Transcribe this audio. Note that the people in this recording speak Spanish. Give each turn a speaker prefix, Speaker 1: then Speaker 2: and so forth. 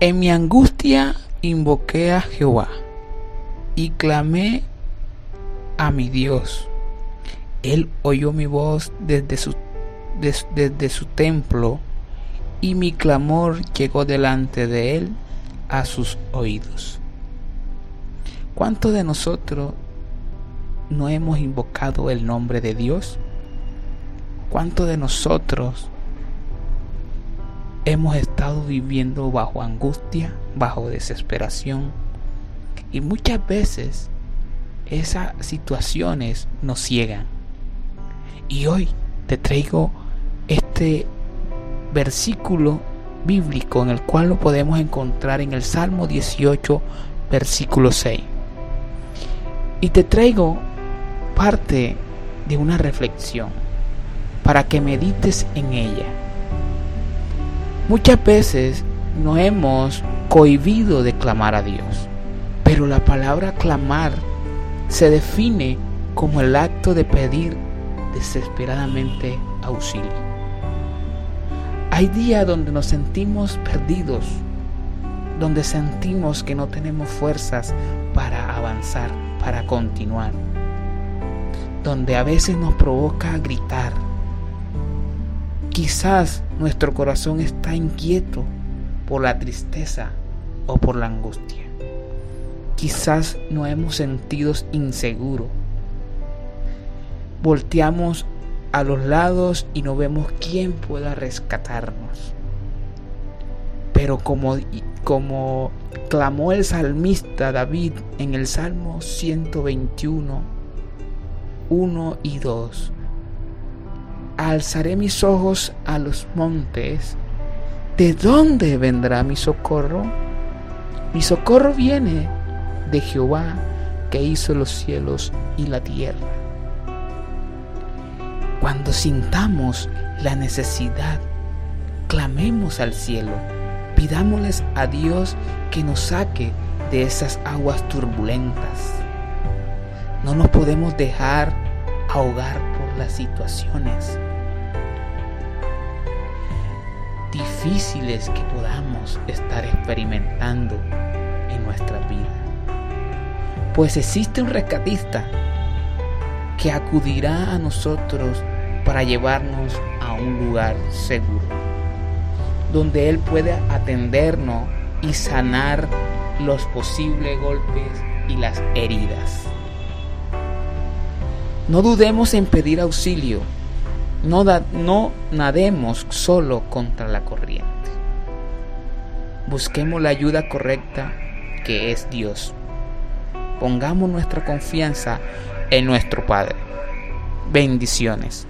Speaker 1: En mi angustia invoqué a Jehová y clamé a mi Dios. Él oyó mi voz desde su, desde su templo y mi clamor llegó delante de él a sus oídos. ¿Cuántos de nosotros no hemos invocado el nombre de Dios? ¿Cuántos de nosotros hemos estado viviendo bajo angustia, bajo desesperación? Y muchas veces esas situaciones nos ciegan. Y hoy te traigo este versículo bíblico en el cual lo podemos encontrar en el Salmo 18, versículo 6. Y te traigo parte de una reflexión para que medites en ella. Muchas veces nos hemos cohibido de clamar a Dios, pero la palabra clamar se define como el acto de pedir desesperadamente auxilio. Hay días donde nos sentimos perdidos, donde sentimos que no tenemos fuerzas para avanzar, para continuar, donde a veces nos provoca gritar. Quizás nuestro corazón está inquieto por la tristeza o por la angustia. Quizás nos hemos sentido inseguros. Volteamos a los lados y no vemos quién pueda rescatarnos. Pero como, como clamó el salmista David en el Salmo 121, 1 y 2, alzaré mis ojos a los montes, ¿de dónde vendrá mi socorro? Mi socorro viene de Jehová que hizo los cielos y la tierra. Cuando sintamos la necesidad, clamemos al cielo, pidámosles a Dios que nos saque de esas aguas turbulentas. No nos podemos dejar ahogar por las situaciones que podamos estar experimentando en nuestra vida. Pues existe un rescatista que acudirá a nosotros para llevarnos a un lugar seguro, donde Él puede atendernos y sanar los posibles golpes y las heridas. No dudemos en pedir auxilio, no, no nademos solo contra la corriente. Busquemos la ayuda correcta que es Dios. Pongamos nuestra confianza en nuestro Padre. Bendiciones.